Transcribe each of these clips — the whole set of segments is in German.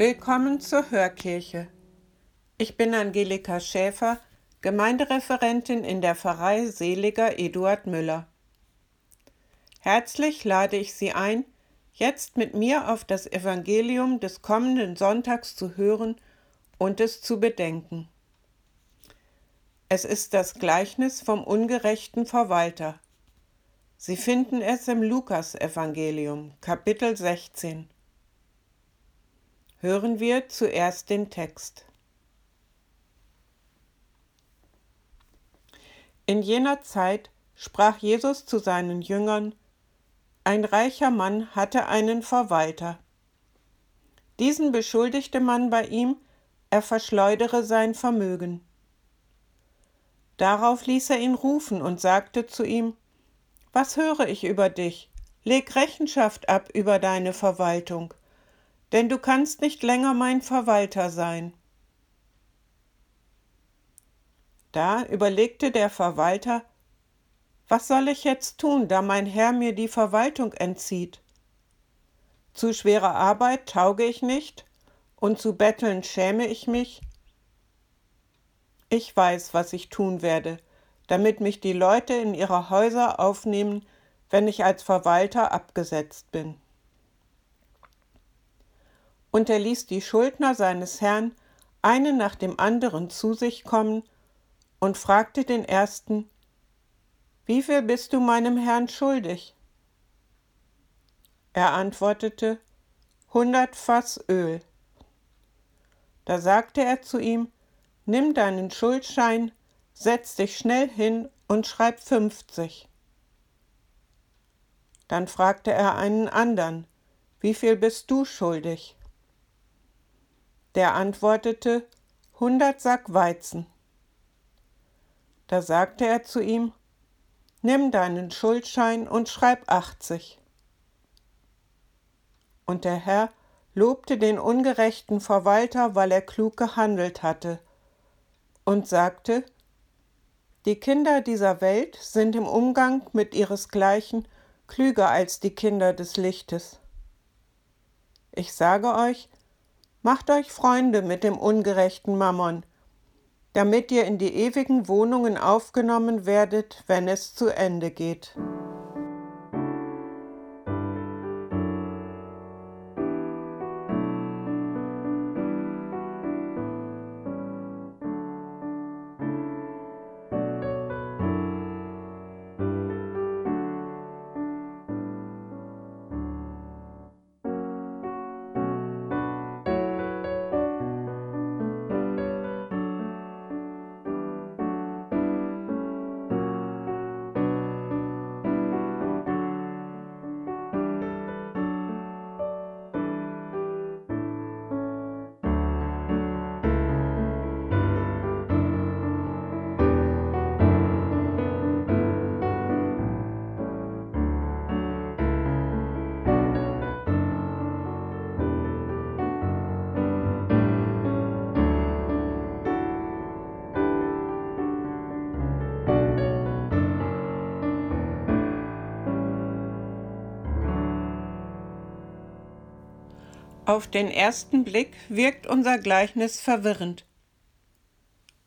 Willkommen zur Hörkirche. Ich bin Angelika Schäfer, Gemeindereferentin in der Pfarrei Seliger Eduard Müller. Herzlich lade ich Sie ein, jetzt mit mir auf das Evangelium des kommenden Sonntags zu hören und es zu bedenken. Es ist das Gleichnis vom ungerechten Verwalter. Sie finden es im Lukasevangelium, Kapitel 16 hören wir zuerst den Text. In jener Zeit sprach Jesus zu seinen Jüngern, ein reicher Mann hatte einen Verwalter. Diesen beschuldigte man bei ihm, er verschleudere sein Vermögen. Darauf ließ er ihn rufen und sagte zu ihm, Was höre ich über dich? Leg Rechenschaft ab über deine Verwaltung denn du kannst nicht länger mein Verwalter sein. Da überlegte der Verwalter, was soll ich jetzt tun, da mein Herr mir die Verwaltung entzieht? Zu schwerer Arbeit tauge ich nicht, und zu betteln schäme ich mich. Ich weiß, was ich tun werde, damit mich die Leute in ihre Häuser aufnehmen, wenn ich als Verwalter abgesetzt bin und er ließ die Schuldner seines Herrn einen nach dem anderen zu sich kommen und fragte den ersten, Wie viel bist du meinem Herrn schuldig? Er antwortete, Hundert Fass Öl. Da sagte er zu ihm, Nimm deinen Schuldschein, setz dich schnell hin und schreib fünfzig. Dann fragte er einen andern, Wie viel bist du schuldig? Der antwortete, hundert Sack Weizen. Da sagte er zu ihm, Nimm deinen Schuldschein und schreib achtzig. Und der Herr lobte den ungerechten Verwalter, weil er klug gehandelt hatte, und sagte, Die Kinder dieser Welt sind im Umgang mit ihresgleichen klüger als die Kinder des Lichtes. Ich sage euch, Macht euch Freunde mit dem ungerechten Mammon, damit ihr in die ewigen Wohnungen aufgenommen werdet, wenn es zu Ende geht. Auf den ersten Blick wirkt unser Gleichnis verwirrend.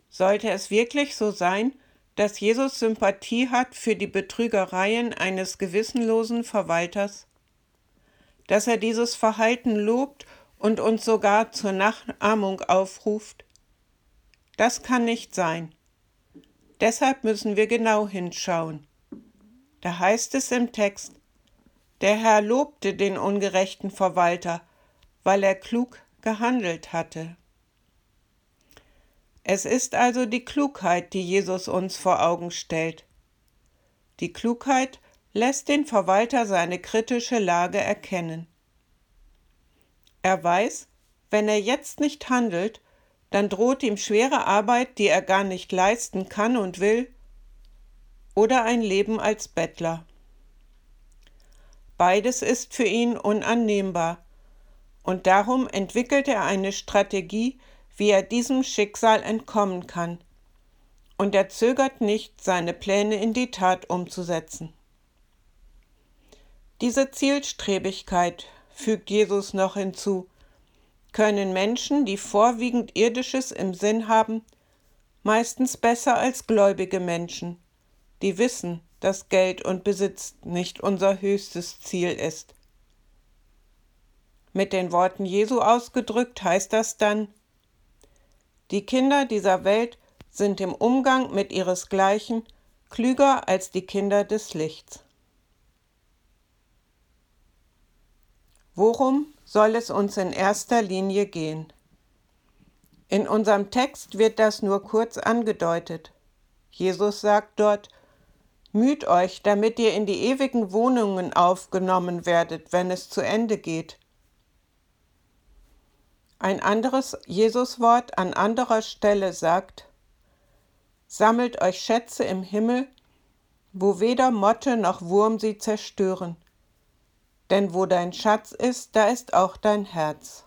Sollte es wirklich so sein, dass Jesus Sympathie hat für die Betrügereien eines gewissenlosen Verwalters? Dass er dieses Verhalten lobt und uns sogar zur Nachahmung aufruft? Das kann nicht sein. Deshalb müssen wir genau hinschauen. Da heißt es im Text, der Herr lobte den ungerechten Verwalter, weil er klug gehandelt hatte. Es ist also die Klugheit, die Jesus uns vor Augen stellt. Die Klugheit lässt den Verwalter seine kritische Lage erkennen. Er weiß, wenn er jetzt nicht handelt, dann droht ihm schwere Arbeit, die er gar nicht leisten kann und will, oder ein Leben als Bettler. Beides ist für ihn unannehmbar, und darum entwickelt er eine Strategie, wie er diesem Schicksal entkommen kann. Und er zögert nicht, seine Pläne in die Tat umzusetzen. Diese Zielstrebigkeit, fügt Jesus noch hinzu, können Menschen, die vorwiegend irdisches im Sinn haben, meistens besser als gläubige Menschen, die wissen, dass Geld und Besitz nicht unser höchstes Ziel ist. Mit den Worten Jesu ausgedrückt heißt das dann, die Kinder dieser Welt sind im Umgang mit ihresgleichen klüger als die Kinder des Lichts. Worum soll es uns in erster Linie gehen? In unserem Text wird das nur kurz angedeutet. Jesus sagt dort, Müht euch, damit ihr in die ewigen Wohnungen aufgenommen werdet, wenn es zu Ende geht. Ein anderes Jesuswort an anderer Stelle sagt, Sammelt euch Schätze im Himmel, wo weder Motte noch Wurm sie zerstören. Denn wo dein Schatz ist, da ist auch dein Herz.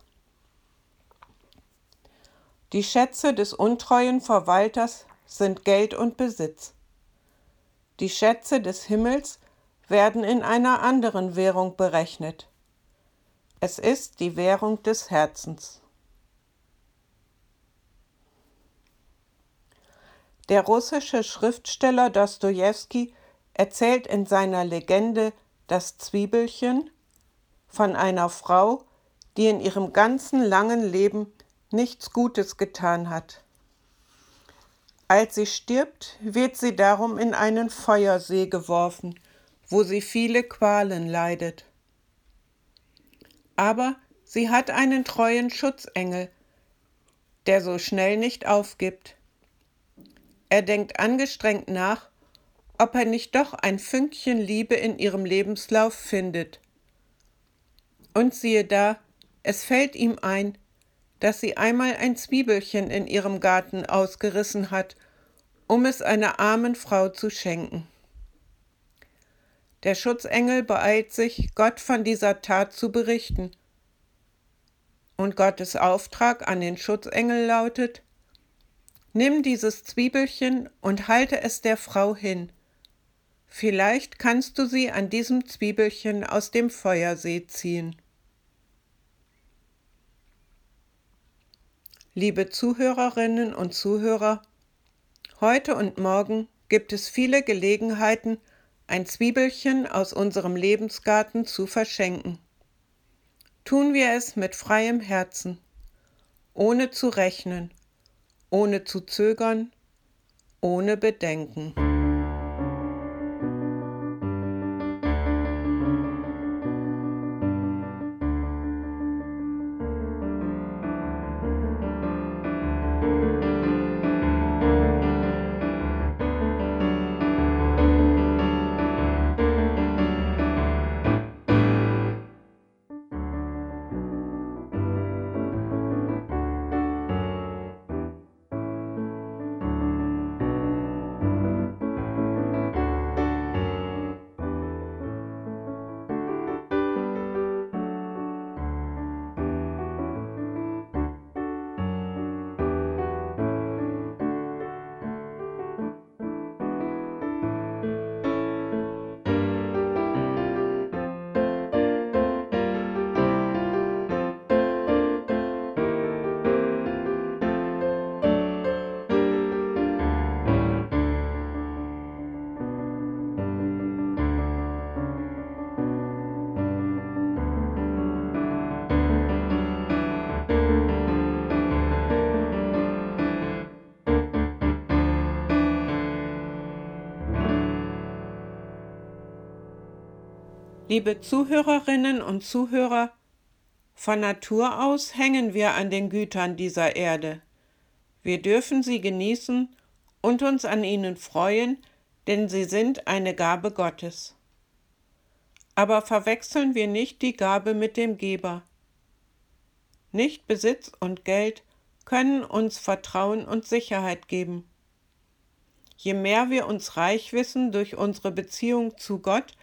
Die Schätze des untreuen Verwalters sind Geld und Besitz. Die Schätze des Himmels werden in einer anderen Währung berechnet. Es ist die Währung des Herzens. Der russische Schriftsteller Dostojewski erzählt in seiner Legende Das Zwiebelchen von einer Frau, die in ihrem ganzen langen Leben nichts Gutes getan hat. Als sie stirbt, wird sie darum in einen Feuersee geworfen, wo sie viele Qualen leidet. Aber sie hat einen treuen Schutzengel, der so schnell nicht aufgibt. Er denkt angestrengt nach, ob er nicht doch ein Fünkchen Liebe in ihrem Lebenslauf findet. Und siehe da, es fällt ihm ein, dass sie einmal ein Zwiebelchen in ihrem Garten ausgerissen hat, um es einer armen Frau zu schenken. Der Schutzengel beeilt sich, Gott von dieser Tat zu berichten. Und Gottes Auftrag an den Schutzengel lautet, Nimm dieses Zwiebelchen und halte es der Frau hin. Vielleicht kannst du sie an diesem Zwiebelchen aus dem Feuersee ziehen. Liebe Zuhörerinnen und Zuhörer, heute und morgen gibt es viele Gelegenheiten, ein Zwiebelchen aus unserem Lebensgarten zu verschenken. Tun wir es mit freiem Herzen, ohne zu rechnen, ohne zu zögern, ohne Bedenken. Liebe Zuhörerinnen und Zuhörer, von Natur aus hängen wir an den Gütern dieser Erde. Wir dürfen sie genießen und uns an ihnen freuen, denn sie sind eine Gabe Gottes. Aber verwechseln wir nicht die Gabe mit dem Geber. Nicht Besitz und Geld können uns Vertrauen und Sicherheit geben. Je mehr wir uns reich wissen durch unsere Beziehung zu Gott,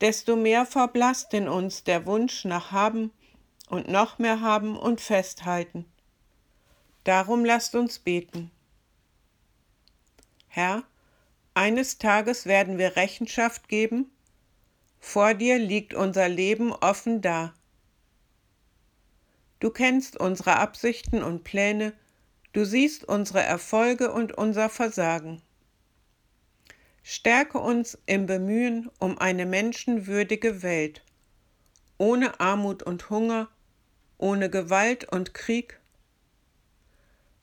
desto mehr verblasst in uns der Wunsch nach Haben und noch mehr haben und festhalten. Darum lasst uns beten. Herr, eines Tages werden wir Rechenschaft geben, vor dir liegt unser Leben offen da. Du kennst unsere Absichten und Pläne, du siehst unsere Erfolge und unser Versagen. Stärke uns im Bemühen um eine menschenwürdige Welt, ohne Armut und Hunger, ohne Gewalt und Krieg.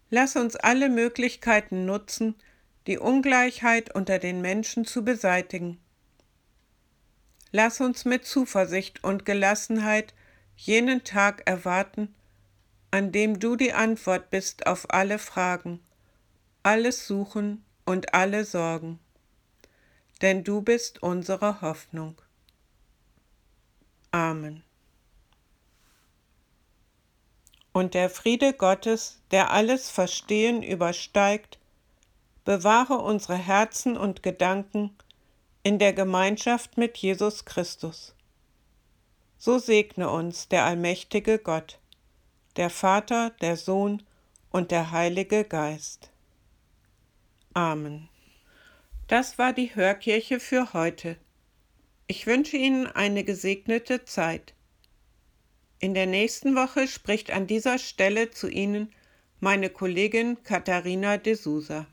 Lass uns alle Möglichkeiten nutzen, die Ungleichheit unter den Menschen zu beseitigen. Lass uns mit Zuversicht und Gelassenheit jenen Tag erwarten, an dem du die Antwort bist auf alle Fragen, alles Suchen und alle Sorgen. Denn du bist unsere Hoffnung. Amen. Und der Friede Gottes, der alles Verstehen übersteigt, bewahre unsere Herzen und Gedanken in der Gemeinschaft mit Jesus Christus. So segne uns der allmächtige Gott, der Vater, der Sohn und der Heilige Geist. Amen. Das war die Hörkirche für heute. Ich wünsche Ihnen eine gesegnete Zeit. In der nächsten Woche spricht an dieser Stelle zu Ihnen meine Kollegin Katharina de Sousa.